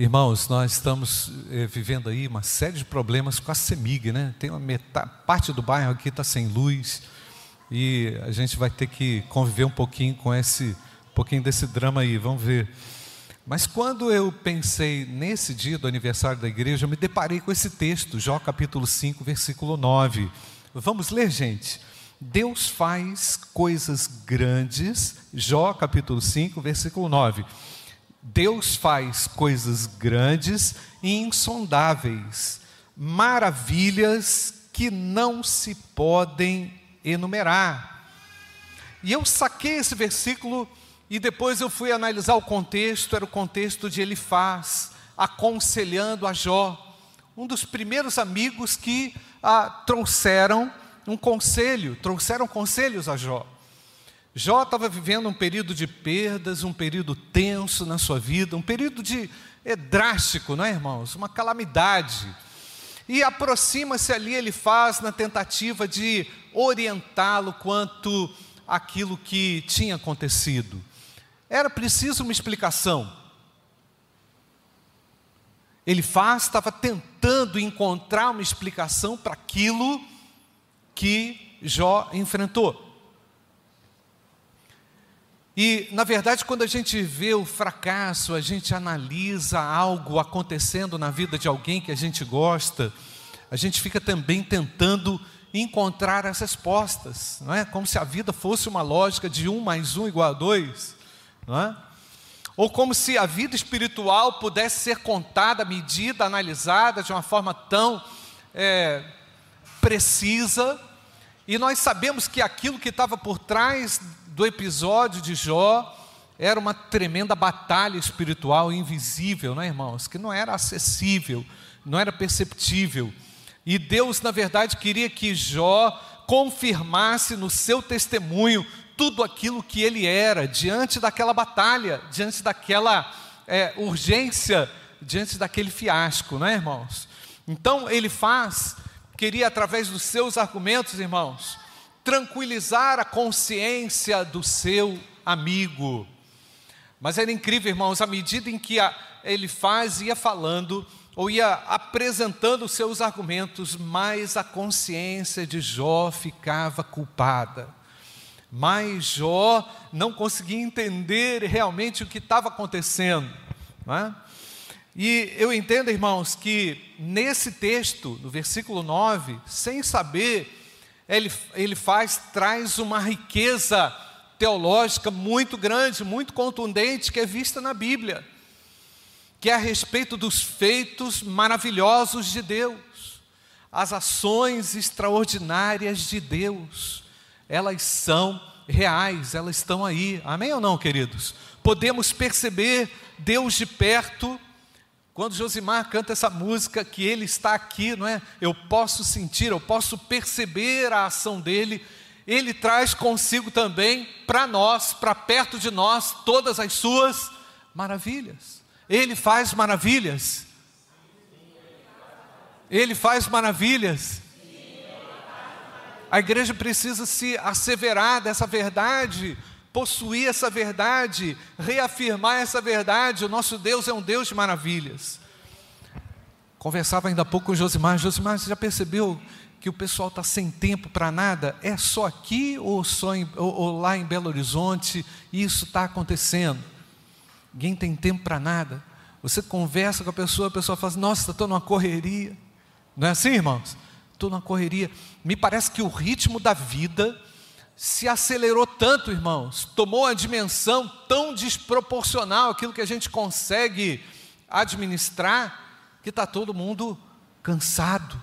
Irmãos, nós estamos eh, vivendo aí uma série de problemas com a CEMIG, né? Tem uma metade, parte do bairro aqui está sem luz e a gente vai ter que conviver um pouquinho com esse, um pouquinho desse drama aí, vamos ver. Mas quando eu pensei nesse dia do aniversário da igreja, eu me deparei com esse texto, Jó capítulo 5, versículo 9. Vamos ler, gente. Deus faz coisas grandes, Jó capítulo 5, versículo 9. Deus faz coisas grandes e insondáveis, maravilhas que não se podem enumerar. E eu saquei esse versículo e depois eu fui analisar o contexto, era o contexto de Elifaz, aconselhando a Jó, um dos primeiros amigos que ah, trouxeram um conselho, trouxeram conselhos a Jó. Jó estava vivendo um período de perdas, um período tenso na sua vida, um período de é drástico, não é, irmãos? Uma calamidade. E aproxima-se ali, ele faz na tentativa de orientá-lo quanto aquilo que tinha acontecido. Era preciso uma explicação. Ele faz, estava tentando encontrar uma explicação para aquilo que Jó enfrentou. E, na verdade, quando a gente vê o fracasso, a gente analisa algo acontecendo na vida de alguém que a gente gosta, a gente fica também tentando encontrar as respostas, não é? Como se a vida fosse uma lógica de um mais um igual a dois, não é? Ou como se a vida espiritual pudesse ser contada, medida, analisada de uma forma tão é, precisa, e nós sabemos que aquilo que estava por trás do episódio de Jó era uma tremenda batalha espiritual invisível, não é, irmãos? Que não era acessível, não era perceptível. E Deus, na verdade, queria que Jó confirmasse no seu testemunho tudo aquilo que ele era diante daquela batalha, diante daquela é, urgência, diante daquele fiasco, não é, irmãos? Então ele faz, queria através dos seus argumentos, irmãos, tranquilizar a consciência do seu amigo. Mas era incrível, irmãos, à medida em que a, ele faz, ia falando, ou ia apresentando os seus argumentos, mais a consciência de Jó ficava culpada. Mas Jó não conseguia entender realmente o que estava acontecendo. É? E eu entendo, irmãos, que nesse texto, no versículo 9, sem saber ele, ele faz, traz uma riqueza teológica muito grande, muito contundente, que é vista na Bíblia, que é a respeito dos feitos maravilhosos de Deus, as ações extraordinárias de Deus, elas são reais, elas estão aí, amém ou não, queridos? Podemos perceber Deus de perto, quando Josimar canta essa música, que ele está aqui, não é? Eu posso sentir, eu posso perceber a ação dele. Ele traz consigo também para nós, para perto de nós, todas as suas maravilhas. Ele faz maravilhas. Ele faz maravilhas. A igreja precisa se asseverar dessa verdade possuir essa verdade, reafirmar essa verdade. O nosso Deus é um Deus de maravilhas. Conversava ainda há pouco com Josimar. Josimar, você já percebeu que o pessoal está sem tempo para nada? É só aqui ou, só em, ou, ou lá em Belo Horizonte isso está acontecendo? Ninguém tem tempo para nada. Você conversa com a pessoa, a pessoa fala assim, nossa, estou numa correria. Não é assim, irmãos? Estou numa correria. Me parece que o ritmo da vida se acelerou tanto, irmãos, tomou a dimensão tão desproporcional aquilo que a gente consegue administrar, que está todo mundo cansado,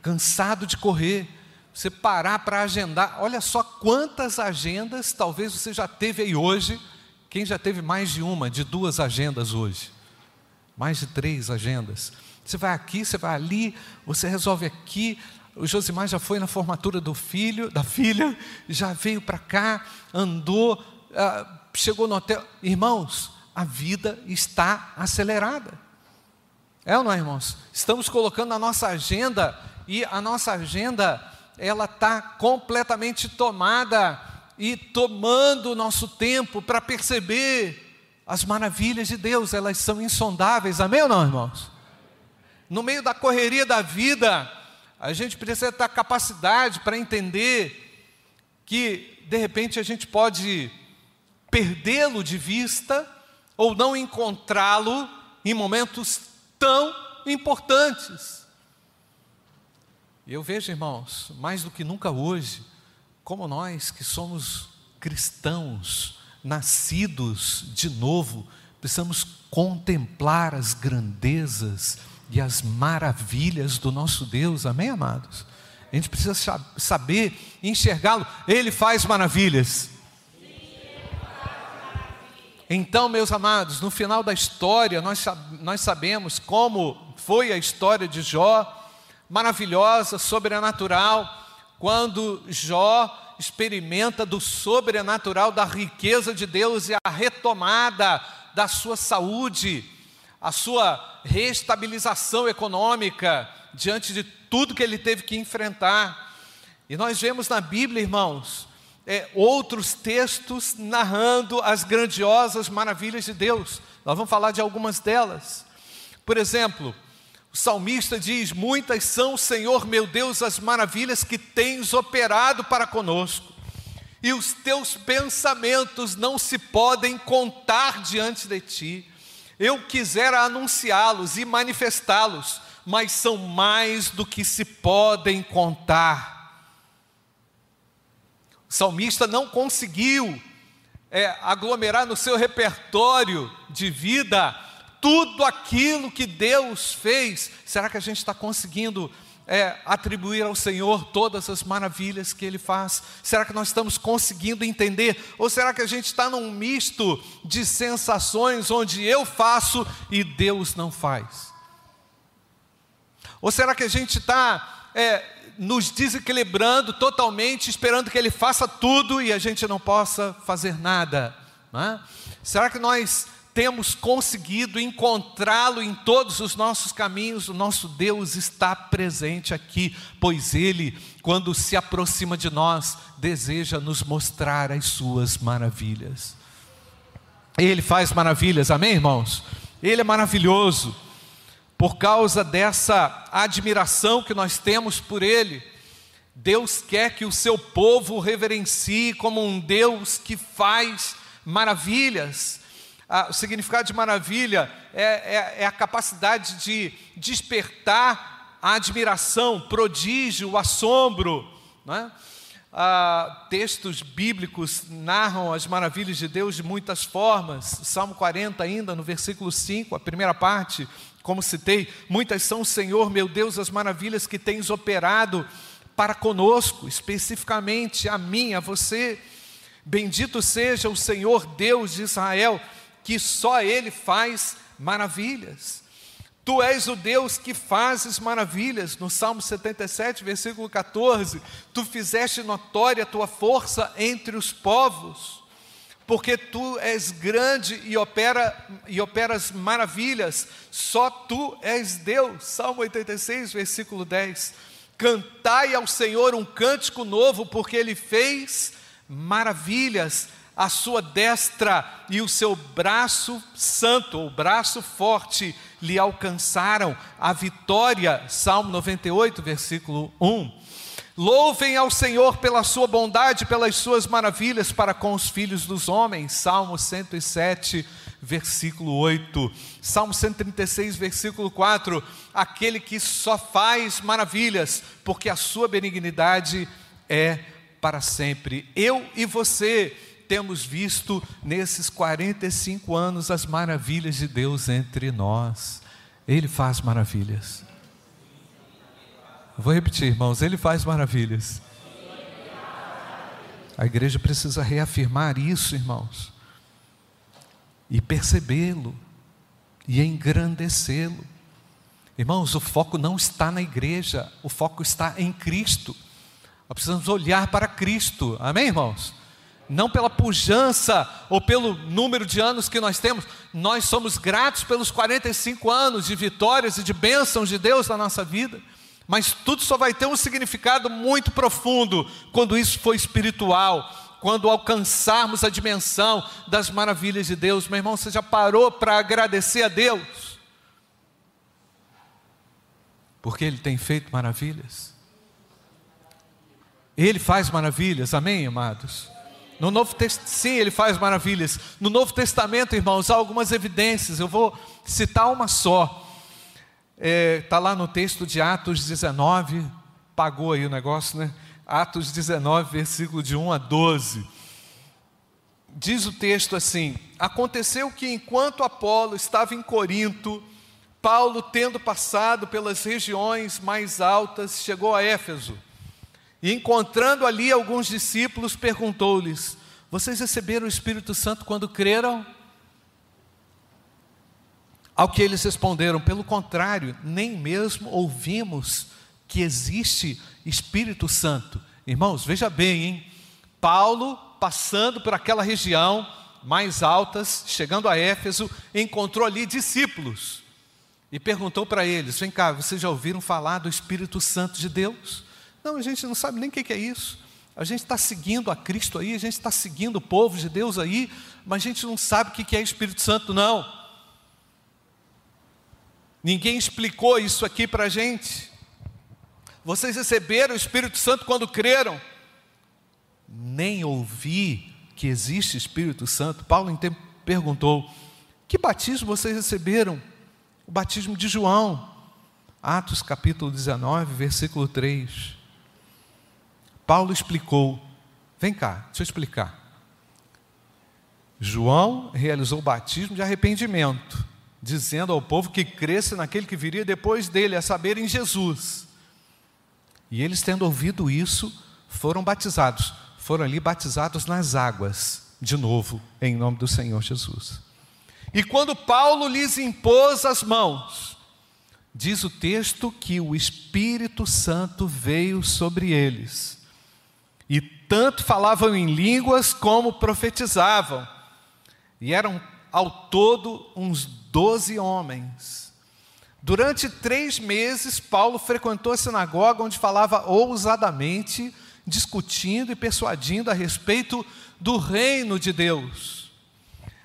cansado de correr. Você parar para agendar, olha só quantas agendas talvez você já teve aí hoje. Quem já teve mais de uma, de duas agendas hoje? Mais de três agendas. Você vai aqui, você vai ali, você resolve aqui, o Josimar já foi na formatura do filho, da filha, já veio para cá, andou, uh, chegou no hotel. Irmãos, a vida está acelerada. É ou não, é, irmãos? Estamos colocando a nossa agenda e a nossa agenda ela está completamente tomada e tomando o nosso tempo para perceber as maravilhas de Deus, elas são insondáveis, amém ou não, irmãos? No meio da correria da vida, a gente precisa ter capacidade para entender que, de repente, a gente pode perdê-lo de vista ou não encontrá-lo em momentos tão importantes. E eu vejo, irmãos, mais do que nunca hoje, como nós que somos cristãos, nascidos de novo, precisamos contemplar as grandezas e as maravilhas do nosso Deus, amém, amados? A gente precisa saber enxergá-lo, Ele faz maravilhas. Então, meus amados, no final da história, nós, nós sabemos como foi a história de Jó, maravilhosa, sobrenatural, quando Jó experimenta do sobrenatural, da riqueza de Deus e a retomada da sua saúde, a sua reestabilização econômica diante de tudo que ele teve que enfrentar. E nós vemos na Bíblia, irmãos, é, outros textos narrando as grandiosas maravilhas de Deus. Nós vamos falar de algumas delas. Por exemplo, o salmista diz: Muitas são, Senhor meu Deus, as maravilhas que tens operado para conosco, e os teus pensamentos não se podem contar diante de ti. Eu quisera anunciá-los e manifestá-los, mas são mais do que se podem contar. O salmista não conseguiu é, aglomerar no seu repertório de vida tudo aquilo que Deus fez, será que a gente está conseguindo é, atribuir ao Senhor todas as maravilhas que Ele faz? Será que nós estamos conseguindo entender? Ou será que a gente está num misto de sensações onde eu faço e Deus não faz? Ou será que a gente está é, nos desequilibrando totalmente, esperando que Ele faça tudo e a gente não possa fazer nada? É? Será que nós temos conseguido encontrá-lo em todos os nossos caminhos, o nosso Deus está presente aqui, pois Ele, quando se aproxima de nós, deseja nos mostrar as Suas maravilhas. Ele faz maravilhas, amém, irmãos? Ele é maravilhoso, por causa dessa admiração que nós temos por Ele. Deus quer que o seu povo reverencie como um Deus que faz maravilhas o significado de maravilha é, é, é a capacidade de despertar a admiração, prodígio, o assombro. Né? Textos bíblicos narram as maravilhas de Deus de muitas formas. Salmo 40, ainda, no versículo 5, a primeira parte, como citei: Muitas são, Senhor, meu Deus, as maravilhas que tens operado para conosco, especificamente a mim, a você. Bendito seja o Senhor Deus de Israel que só Ele faz maravilhas. Tu és o Deus que fazes maravilhas. No Salmo 77, versículo 14: Tu fizeste notória a tua força entre os povos, porque tu és grande e, opera, e operas maravilhas, só tu és Deus. Salmo 86, versículo 10. Cantai ao Senhor um cântico novo, porque Ele fez maravilhas a sua destra e o seu braço santo, o braço forte, lhe alcançaram a vitória. Salmo 98, versículo 1. Louvem ao Senhor pela sua bondade, pelas suas maravilhas para com os filhos dos homens. Salmo 107, versículo 8. Salmo 136, versículo 4. Aquele que só faz maravilhas, porque a sua benignidade é para sempre. Eu e você temos visto nesses 45 anos as maravilhas de Deus entre nós. Ele faz maravilhas. Vou repetir, irmãos, ele faz maravilhas. A igreja precisa reafirmar isso, irmãos, e percebê-lo, e engrandecê-lo. Irmãos, o foco não está na igreja, o foco está em Cristo. Nós precisamos olhar para Cristo, amém, irmãos? Não pela pujança ou pelo número de anos que nós temos, nós somos gratos pelos 45 anos de vitórias e de bênçãos de Deus na nossa vida, mas tudo só vai ter um significado muito profundo quando isso for espiritual, quando alcançarmos a dimensão das maravilhas de Deus. Meu irmão, você já parou para agradecer a Deus? Porque Ele tem feito maravilhas. Ele faz maravilhas, amém, amados? No Novo Testamento, sim, ele faz maravilhas. No Novo Testamento, irmãos, há algumas evidências. Eu vou citar uma só. Está é, tá lá no texto de Atos 19, pagou aí o negócio, né? Atos 19, versículo de 1 a 12. Diz o texto assim: Aconteceu que enquanto Apolo estava em Corinto, Paulo, tendo passado pelas regiões mais altas, chegou a Éfeso. E encontrando ali alguns discípulos, perguntou-lhes: Vocês receberam o Espírito Santo quando creram? Ao que eles responderam: Pelo contrário, nem mesmo ouvimos que existe Espírito Santo. Irmãos, veja bem, hein? Paulo, passando por aquela região mais altas, chegando a Éfeso, encontrou ali discípulos e perguntou para eles: Vem cá, vocês já ouviram falar do Espírito Santo de Deus? Não, a gente não sabe nem o que é isso. A gente está seguindo a Cristo aí, a gente está seguindo o povo de Deus aí, mas a gente não sabe o que é Espírito Santo, não. Ninguém explicou isso aqui para a gente. Vocês receberam o Espírito Santo quando creram? Nem ouvi que existe Espírito Santo. Paulo então perguntou: Que batismo vocês receberam? O batismo de João. Atos capítulo 19, versículo 3. Paulo explicou: vem cá, deixa eu explicar. João realizou o batismo de arrependimento, dizendo ao povo que cresce naquele que viria depois dele, a saber, em Jesus. E eles, tendo ouvido isso, foram batizados. Foram ali batizados nas águas, de novo, em nome do Senhor Jesus. E quando Paulo lhes impôs as mãos, diz o texto que o Espírito Santo veio sobre eles e tanto falavam em línguas como profetizavam. E eram ao todo uns doze homens. Durante três meses, Paulo frequentou a sinagoga onde falava ousadamente, discutindo e persuadindo a respeito do reino de Deus.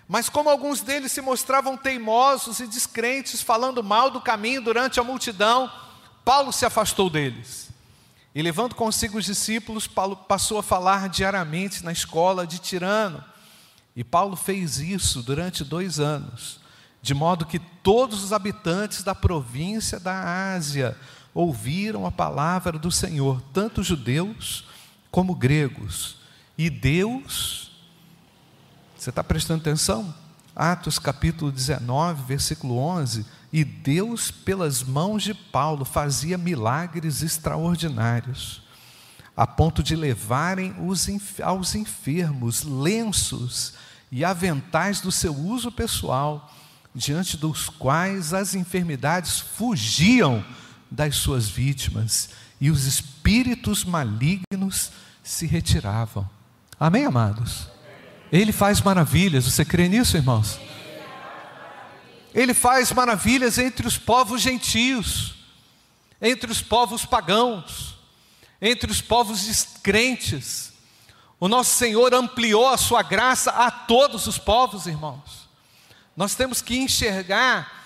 Mas, como alguns deles se mostravam teimosos e descrentes, falando mal do caminho durante a multidão, Paulo se afastou deles. E levando consigo os discípulos, Paulo passou a falar diariamente na escola de Tirano. E Paulo fez isso durante dois anos, de modo que todos os habitantes da província da Ásia ouviram a palavra do Senhor, tanto judeus como gregos. E Deus, você está prestando atenção? Atos capítulo 19, versículo 11 e Deus, pelas mãos de Paulo, fazia milagres extraordinários, a ponto de levarem os, aos enfermos lenços e aventais do seu uso pessoal, diante dos quais as enfermidades fugiam das suas vítimas e os espíritos malignos se retiravam. Amém, amados? Ele faz maravilhas, você crê nisso, irmãos? Ele faz maravilhas entre os povos gentios, entre os povos pagãos, entre os povos descrentes. O nosso Senhor ampliou a sua graça a todos os povos, irmãos. Nós temos que enxergar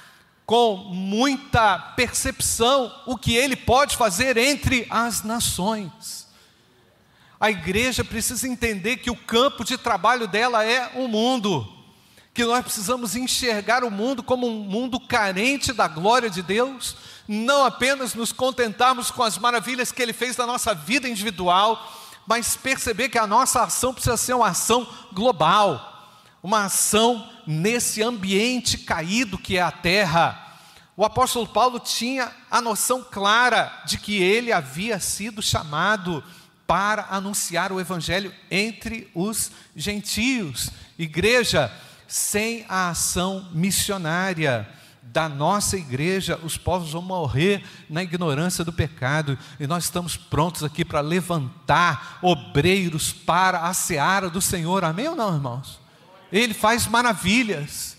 com muita percepção o que Ele pode fazer entre as nações. A igreja precisa entender que o campo de trabalho dela é o mundo que nós precisamos enxergar o mundo como um mundo carente da glória de Deus, não apenas nos contentarmos com as maravilhas que Ele fez na nossa vida individual, mas perceber que a nossa ação precisa ser uma ação global, uma ação nesse ambiente caído que é a terra. O apóstolo Paulo tinha a noção clara de que ele havia sido chamado para anunciar o evangelho entre os gentios. Igreja, sem a ação missionária da nossa igreja, os povos vão morrer na ignorância do pecado, e nós estamos prontos aqui para levantar obreiros para a seara do Senhor, amém ou não, irmãos? Ele faz maravilhas.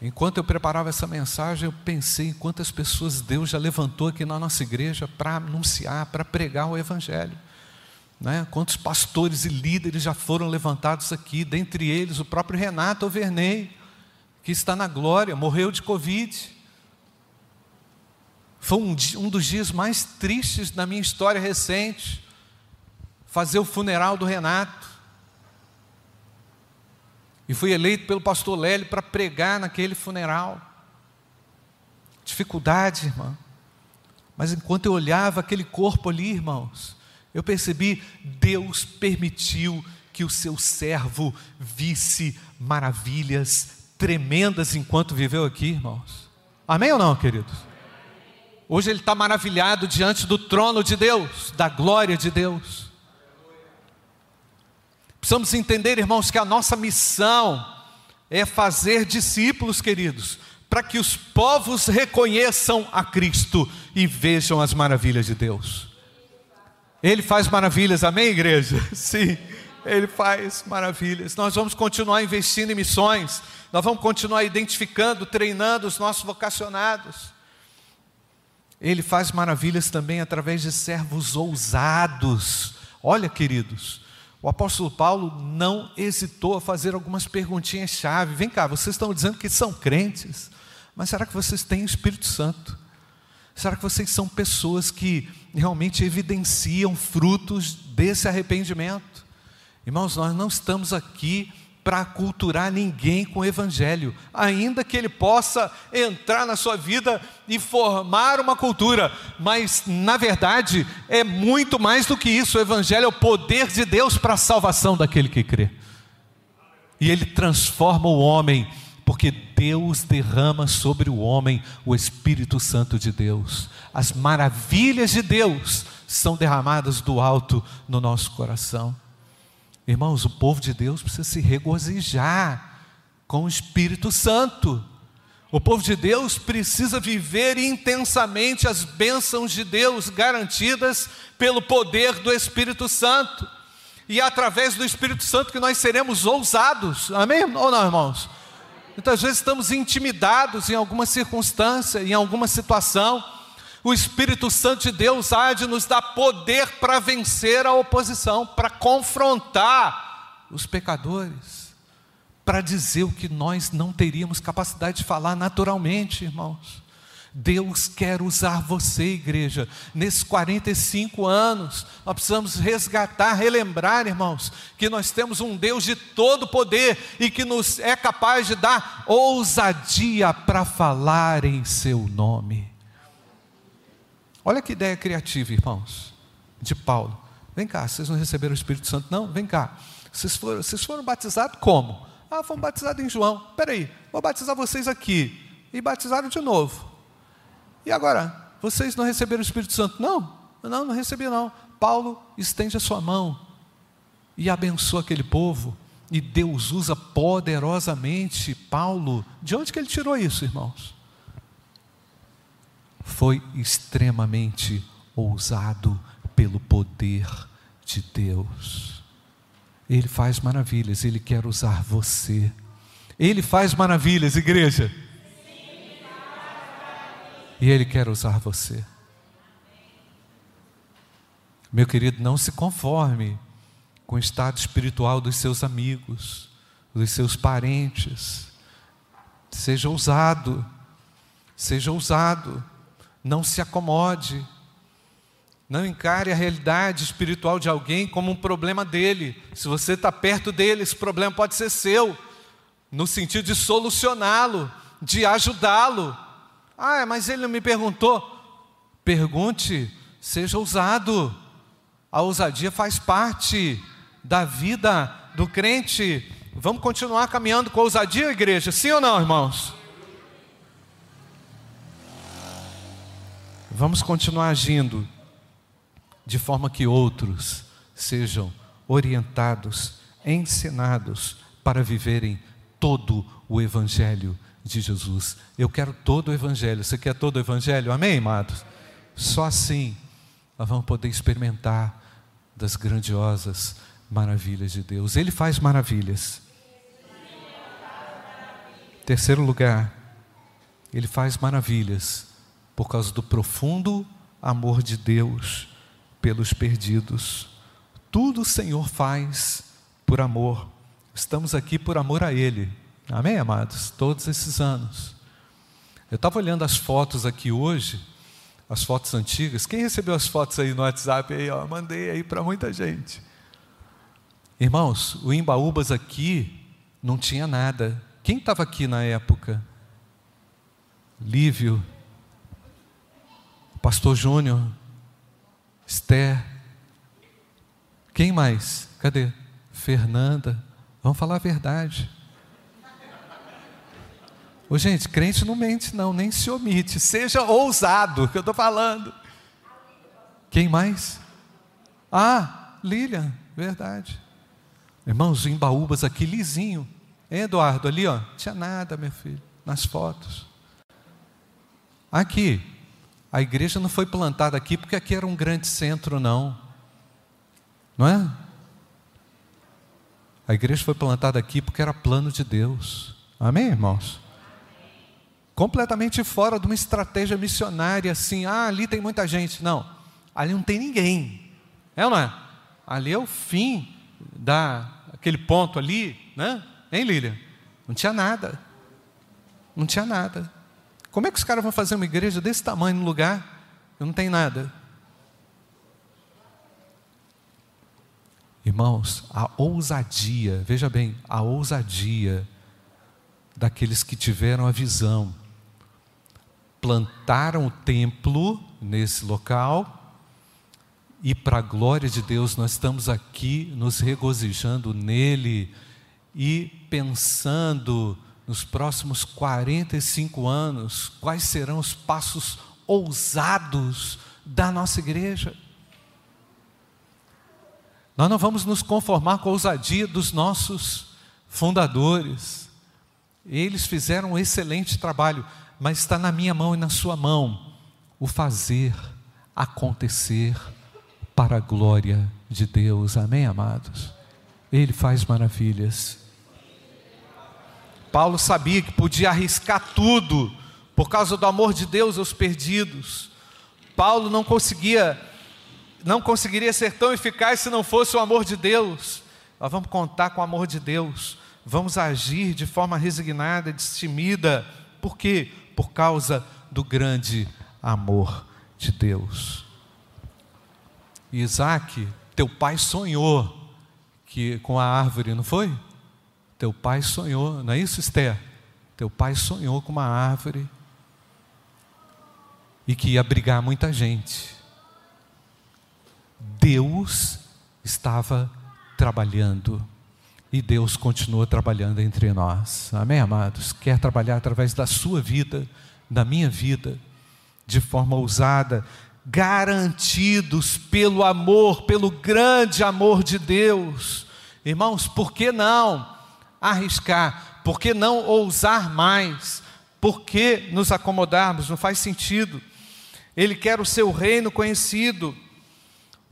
Enquanto eu preparava essa mensagem, eu pensei em quantas pessoas Deus já levantou aqui na nossa igreja para anunciar, para pregar o Evangelho. Né? Quantos pastores e líderes já foram levantados aqui, dentre eles o próprio Renato Overney, que está na glória, morreu de Covid. Foi um, um dos dias mais tristes da minha história recente, fazer o funeral do Renato. E fui eleito pelo pastor Lélio para pregar naquele funeral. Dificuldade, irmão. Mas enquanto eu olhava aquele corpo ali, irmãos, eu percebi, Deus permitiu que o seu servo visse maravilhas tremendas enquanto viveu aqui, irmãos. Amém ou não, queridos? Hoje ele está maravilhado diante do trono de Deus, da glória de Deus. Precisamos entender, irmãos, que a nossa missão é fazer discípulos, queridos, para que os povos reconheçam a Cristo e vejam as maravilhas de Deus. Ele faz maravilhas, amém, igreja? Sim, Ele faz maravilhas. Nós vamos continuar investindo em missões, nós vamos continuar identificando, treinando os nossos vocacionados. Ele faz maravilhas também através de servos ousados. Olha, queridos, o apóstolo Paulo não hesitou a fazer algumas perguntinhas-chave. Vem cá, vocês estão dizendo que são crentes, mas será que vocês têm o Espírito Santo? Será que vocês são pessoas que realmente evidenciam frutos desse arrependimento? Irmãos, nós não estamos aqui para culturar ninguém com o Evangelho, ainda que ele possa entrar na sua vida e formar uma cultura, mas na verdade é muito mais do que isso. O Evangelho é o poder de Deus para a salvação daquele que crê, e ele transforma o homem porque Deus derrama sobre o homem o Espírito Santo de Deus. As maravilhas de Deus são derramadas do alto no nosso coração. Irmãos, o povo de Deus precisa se regozijar com o Espírito Santo. O povo de Deus precisa viver intensamente as bênçãos de Deus garantidas pelo poder do Espírito Santo. E é através do Espírito Santo que nós seremos ousados. Amém ou não, irmãos? Muitas vezes estamos intimidados em alguma circunstância, em alguma situação. O Espírito Santo de Deus há de nos dar poder para vencer a oposição, para confrontar os pecadores, para dizer o que nós não teríamos capacidade de falar naturalmente, irmãos. Deus quer usar você, igreja, nesses 45 anos. Nós precisamos resgatar, relembrar, irmãos, que nós temos um Deus de todo poder e que nos é capaz de dar ousadia para falar em seu nome. Olha que ideia criativa, irmãos, de Paulo. Vem cá, vocês não receberam o Espírito Santo, não? Vem cá. Vocês foram, vocês foram batizados como? Ah, fomos batizados em João. Peraí, vou batizar vocês aqui. E batizaram de novo. E agora, vocês não receberam o Espírito Santo? Não, não, não recebi não. Paulo estende a sua mão e abençoa aquele povo. E Deus usa poderosamente Paulo. De onde que ele tirou isso, irmãos? Foi extremamente ousado pelo poder de Deus. Ele faz maravilhas, ele quer usar você. Ele faz maravilhas, igreja. E Ele quer usar você. Meu querido, não se conforme com o estado espiritual dos seus amigos, dos seus parentes. Seja ousado, seja ousado, não se acomode. Não encare a realidade espiritual de alguém como um problema dele. Se você está perto dele, esse problema pode ser seu, no sentido de solucioná-lo, de ajudá-lo. Ah, mas ele não me perguntou. Pergunte, seja ousado. A ousadia faz parte da vida do crente. Vamos continuar caminhando com ousadia, igreja? Sim ou não, irmãos? Vamos continuar agindo de forma que outros sejam orientados, ensinados para viverem todo o Evangelho de Jesus. Eu quero todo o Evangelho. Você quer todo o Evangelho? Amém, amados? Só assim nós vamos poder experimentar das grandiosas maravilhas de Deus. Ele faz maravilhas. Terceiro lugar, ele faz maravilhas por causa do profundo amor de Deus pelos perdidos. Tudo o Senhor faz por amor. Estamos aqui por amor a Ele. Amém, amados? Todos esses anos. Eu estava olhando as fotos aqui hoje, as fotos antigas. Quem recebeu as fotos aí no WhatsApp? Aí, ó, mandei aí para muita gente. Irmãos, o Imbaúbas aqui não tinha nada. Quem estava aqui na época? Lívio, Pastor Júnior, Esther. Quem mais? Cadê? Fernanda. Vamos falar a verdade. Ô, gente, crente não mente, não, nem se omite. Seja ousado, que eu estou falando. Quem mais? Ah, Lilian, verdade. Irmãos, em Baúbas aqui, lisinho. Hein, Eduardo, ali, ó, tinha nada, meu filho, nas fotos. Aqui, a igreja não foi plantada aqui porque aqui era um grande centro, não. Não é? A igreja foi plantada aqui porque era plano de Deus. Amém, irmãos? Completamente fora de uma estratégia missionária, assim, ah, ali tem muita gente. Não, ali não tem ninguém. É ou não é? Ali é o fim da aquele ponto ali, né? Hein, Lília? Não tinha nada. Não tinha nada. Como é que os caras vão fazer uma igreja desse tamanho no lugar não tem nada? Irmãos, a ousadia, veja bem, a ousadia daqueles que tiveram a visão, plantaram o templo nesse local, e para a glória de Deus, nós estamos aqui nos regozijando nele e pensando nos próximos 45 anos, quais serão os passos ousados da nossa igreja. Nós não vamos nos conformar com a ousadia dos nossos fundadores. Eles fizeram um excelente trabalho, mas está na minha mão e na sua mão o fazer acontecer para a glória de Deus. Amém, amados? Ele faz maravilhas. Paulo sabia que podia arriscar tudo por causa do amor de Deus aos perdidos. Paulo não conseguia, não conseguiria ser tão eficaz se não fosse o amor de Deus. Nós vamos contar com o amor de Deus, vamos agir de forma resignada, destemida. Por quê? Por causa do grande amor de Deus. Isaac, teu pai sonhou que com a árvore, não foi? Teu pai sonhou, não é isso, Esther? Teu pai sonhou com uma árvore e que ia abrigar muita gente. Deus estava trabalhando e Deus continua trabalhando entre nós. Amém, amados? Quer trabalhar através da sua vida, da minha vida, de forma ousada, garantidos pelo amor, pelo grande amor de Deus. Irmãos, por que não? arriscar? Por que não ousar mais? Por que nos acomodarmos? Não faz sentido. Ele quer o seu reino conhecido.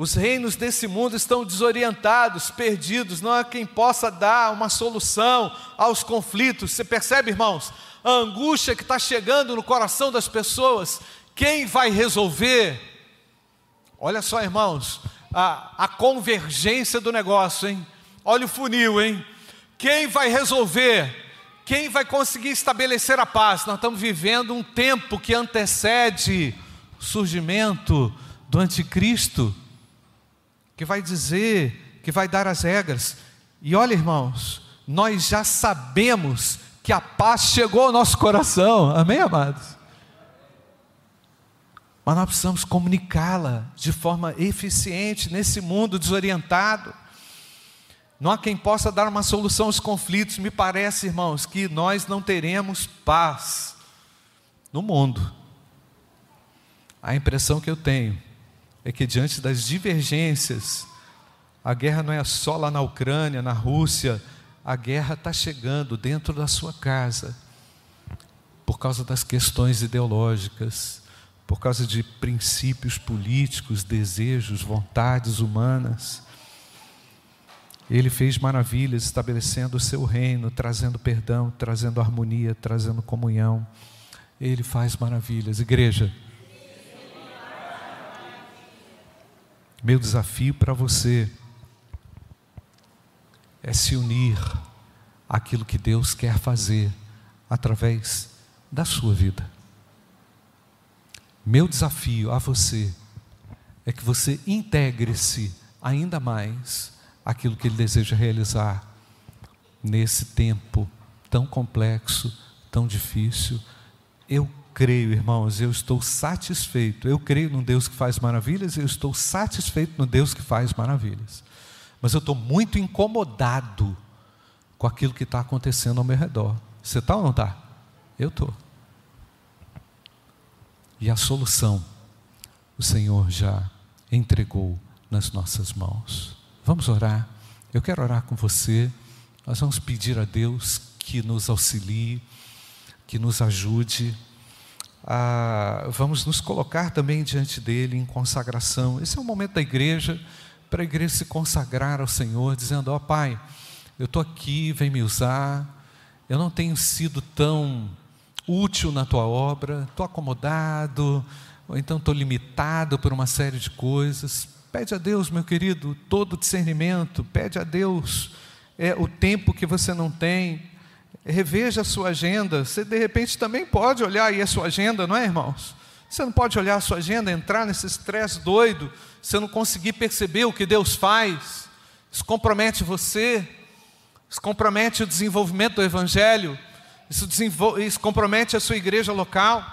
Os reinos desse mundo estão desorientados, perdidos, não há quem possa dar uma solução aos conflitos. Você percebe, irmãos? A angústia que está chegando no coração das pessoas, quem vai resolver? Olha só, irmãos, a, a convergência do negócio, hein? Olha o funil, hein? Quem vai resolver? Quem vai conseguir estabelecer a paz? Nós estamos vivendo um tempo que antecede o surgimento do anticristo, que vai dizer, que vai dar as regras. E olha, irmãos, nós já sabemos que a paz chegou ao nosso coração, amém, amados? Mas nós precisamos comunicá-la de forma eficiente nesse mundo desorientado. Não há quem possa dar uma solução aos conflitos. Me parece, irmãos, que nós não teremos paz no mundo. A impressão que eu tenho é que diante das divergências, a guerra não é só lá na Ucrânia, na Rússia, a guerra está chegando dentro da sua casa, por causa das questões ideológicas, por causa de princípios políticos, desejos, vontades humanas. Ele fez maravilhas estabelecendo o seu reino, trazendo perdão, trazendo harmonia, trazendo comunhão. Ele faz maravilhas. Igreja, meu desafio para você é se unir àquilo que Deus quer fazer através da sua vida. Meu desafio a você é que você integre-se ainda mais aquilo que Ele deseja realizar nesse tempo tão complexo, tão difícil. Eu creio, irmãos, eu estou satisfeito. Eu creio num Deus que faz maravilhas, eu estou satisfeito no Deus que faz maravilhas. Mas eu estou muito incomodado com aquilo que está acontecendo ao meu redor. Você está ou não está? Eu estou. E a solução, o Senhor já entregou nas nossas mãos. Vamos orar. Eu quero orar com você. Nós vamos pedir a Deus que nos auxilie, que nos ajude. Ah, vamos nos colocar também diante dele em consagração. Esse é o momento da igreja para a igreja se consagrar ao Senhor, dizendo: Ó oh, Pai, eu estou aqui, vem me usar. Eu não tenho sido tão útil na tua obra, estou acomodado, ou então estou limitado por uma série de coisas. Pede a Deus, meu querido, todo discernimento, pede a Deus é, o tempo que você não tem, reveja a sua agenda. Você de repente também pode olhar aí a sua agenda, não é, irmãos? Você não pode olhar a sua agenda, entrar nesse estresse doido, você não conseguir perceber o que Deus faz. Isso compromete você, isso compromete o desenvolvimento do Evangelho, isso, isso compromete a sua igreja local.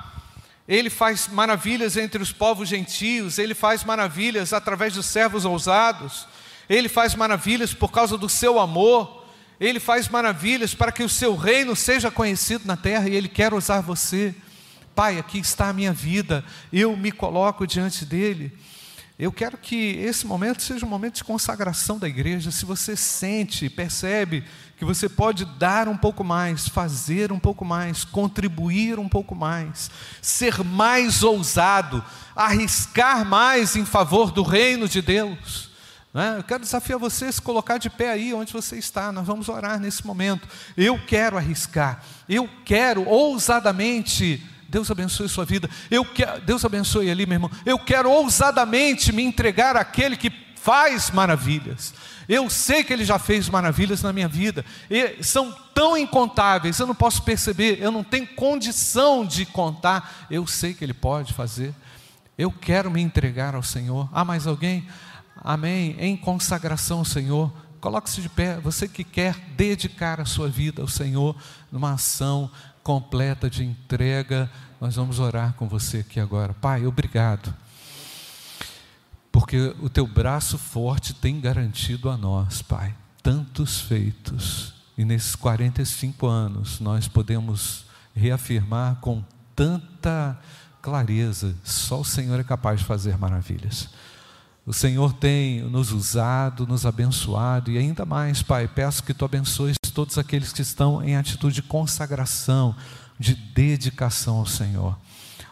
Ele faz maravilhas entre os povos gentios, ele faz maravilhas através dos servos ousados, ele faz maravilhas por causa do seu amor, ele faz maravilhas para que o seu reino seja conhecido na terra e ele quer usar você. Pai, aqui está a minha vida, eu me coloco diante dele. Eu quero que esse momento seja um momento de consagração da igreja. Se você sente, percebe que você pode dar um pouco mais, fazer um pouco mais, contribuir um pouco mais, ser mais ousado, arriscar mais em favor do reino de Deus. É? Eu quero desafiar você a se colocar de pé aí onde você está. Nós vamos orar nesse momento. Eu quero arriscar, eu quero ousadamente Deus abençoe sua vida. Eu quero, Deus abençoe ali, meu irmão. Eu quero ousadamente me entregar àquele que faz maravilhas. Eu sei que Ele já fez maravilhas na minha vida, e são tão incontáveis, eu não posso perceber, eu não tenho condição de contar. Eu sei que Ele pode fazer. Eu quero me entregar ao Senhor. Há mais alguém? Amém. Em consagração ao Senhor. Coloque-se de pé, você que quer dedicar a sua vida ao Senhor numa ação completa de entrega. Nós vamos orar com você aqui agora. Pai, obrigado. Porque o teu braço forte tem garantido a nós, Pai, tantos feitos. E nesses 45 anos nós podemos reafirmar com tanta clareza: só o Senhor é capaz de fazer maravilhas. O Senhor tem nos usado, nos abençoado e ainda mais, Pai, peço que tu abençoes todos aqueles que estão em atitude de consagração, de dedicação ao Senhor.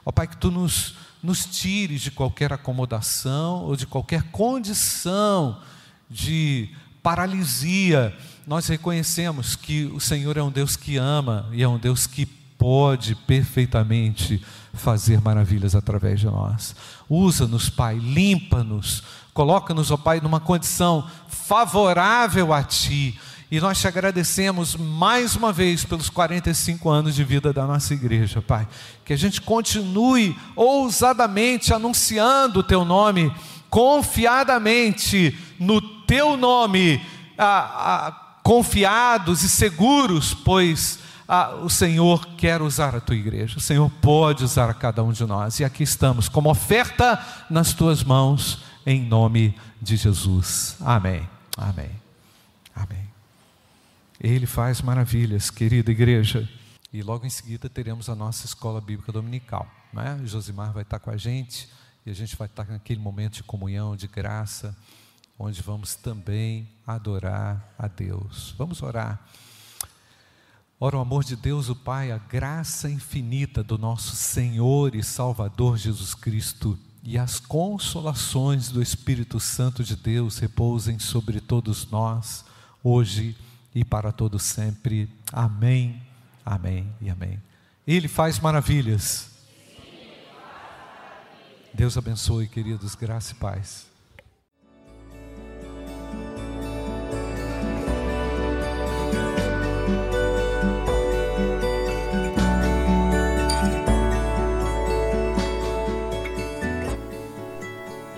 Ó Pai, que tu nos, nos tires de qualquer acomodação ou de qualquer condição de paralisia. Nós reconhecemos que o Senhor é um Deus que ama e é um Deus que pode perfeitamente fazer maravilhas através de nós. Usa-nos, Pai, limpa-nos, coloca-nos, ó Pai, numa condição favorável a Ti. E nós te agradecemos mais uma vez pelos 45 anos de vida da nossa igreja, Pai. Que a gente continue ousadamente anunciando o Teu nome, confiadamente no Teu nome, ah, ah, confiados e seguros, pois ah, o Senhor quer usar a tua igreja, o Senhor pode usar a cada um de nós, e aqui estamos, como oferta nas tuas mãos, em nome de Jesus. Amém. Amém. Amém. Ele faz maravilhas, querida igreja. E logo em seguida teremos a nossa escola bíblica dominical. Né? Josimar vai estar com a gente e a gente vai estar naquele momento de comunhão, de graça, onde vamos também adorar a Deus. Vamos orar. Ora, o amor de Deus, o Pai, a graça infinita do nosso Senhor e Salvador Jesus Cristo e as consolações do Espírito Santo de Deus repousem sobre todos nós, hoje e para todos sempre. Amém, amém e amém. Ele faz maravilhas. Deus abençoe, queridos, graça e paz.